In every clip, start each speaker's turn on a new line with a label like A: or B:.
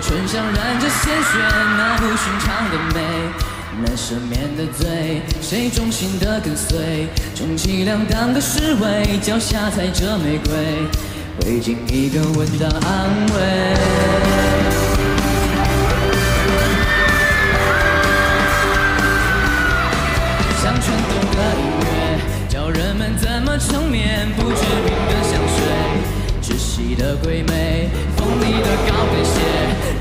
A: 唇上染着鲜血，那不寻常的美，难赦免的罪，谁忠心的跟随？充其量当个侍卫，脚下踩着玫瑰，会尽一个吻当安慰。像传统的音乐，教人们怎么成眠，不知名的你，的鬼魅，锋利的高跟鞋，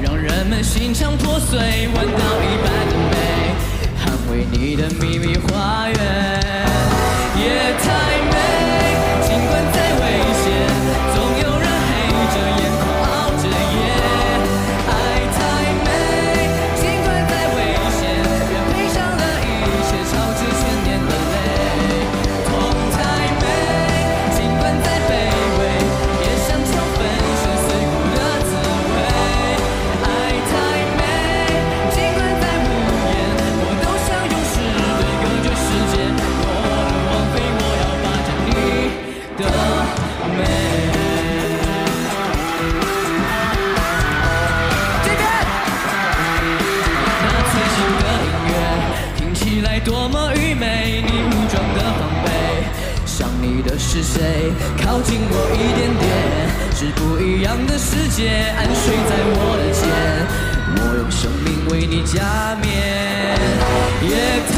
A: 让人们心肠破碎，弯刀一般的美，捍卫你的秘密花园。是谁？靠近我一点点，是不一样的世界，安睡在我的肩，我用生命为你加冕。夜太